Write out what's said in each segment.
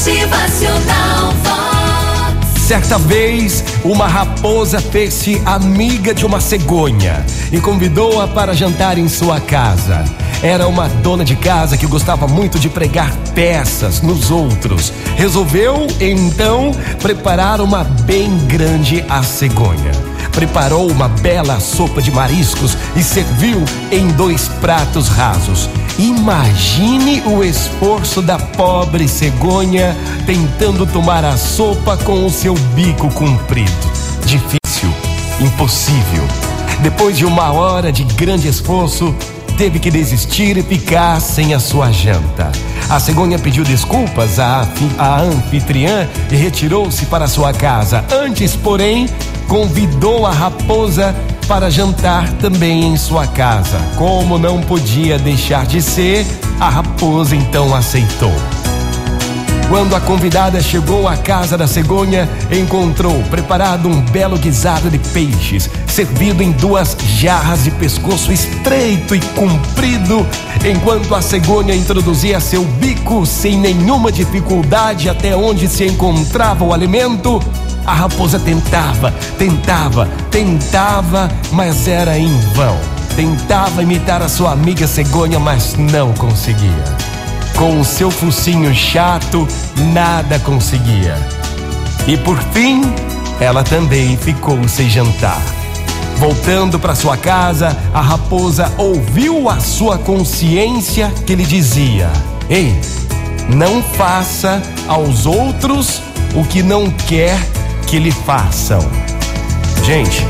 Motivacional. Certa vez, uma raposa fez-se amiga de uma cegonha e convidou-a para jantar em sua casa. Era uma dona de casa que gostava muito de pregar peças nos outros. Resolveu, então, preparar uma bem grande à cegonha. Preparou uma bela sopa de mariscos e serviu em dois pratos rasos. Imagine o esforço da pobre cegonha tentando tomar a sopa com o seu bico comprido. Difícil, impossível. Depois de uma hora de grande esforço, teve que desistir e ficar sem a sua janta. A cegonha pediu desculpas à, à anfitriã e retirou-se para sua casa. Antes, porém, convidou a raposa para jantar também em sua casa. Como não podia deixar de ser, a raposa então aceitou. Quando a convidada chegou à casa da cegonha, encontrou preparado um belo guisado de peixes, servido em duas jarras de pescoço estreito e comprido, enquanto a cegonha introduzia seu bico sem nenhuma dificuldade até onde se encontrava o alimento. A raposa tentava, tentava, tentava, mas era em vão. Tentava imitar a sua amiga cegonha, mas não conseguia. Com o seu focinho chato, nada conseguia. E por fim, ela também ficou sem jantar. Voltando para sua casa, a raposa ouviu a sua consciência que lhe dizia: Ei, não faça aos outros o que não quer que lhe façam. Gente,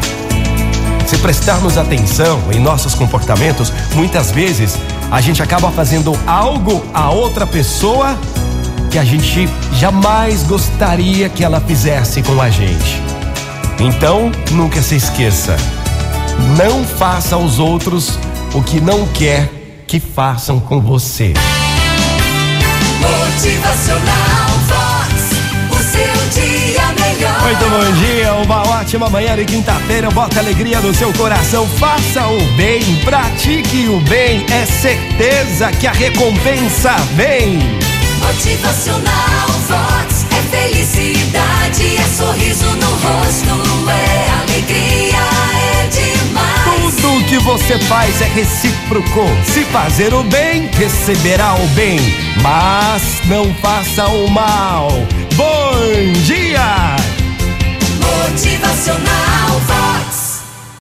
se prestarmos atenção em nossos comportamentos, muitas vezes a gente acaba fazendo algo a outra pessoa que a gente jamais gostaria que ela fizesse com a gente. Então, nunca se esqueça: não faça aos outros o que não quer que façam com você. Motivacional bom dia, uma ótima manhã de quinta-feira. Bota alegria no seu coração, faça o bem, pratique o bem. É certeza que a recompensa vem. Motivacional Vox. É felicidade, é sorriso no rosto, é alegria, é demais. Tudo que você faz é recíproco. Se fazer o bem, receberá o bem. Mas não faça o mal. Bom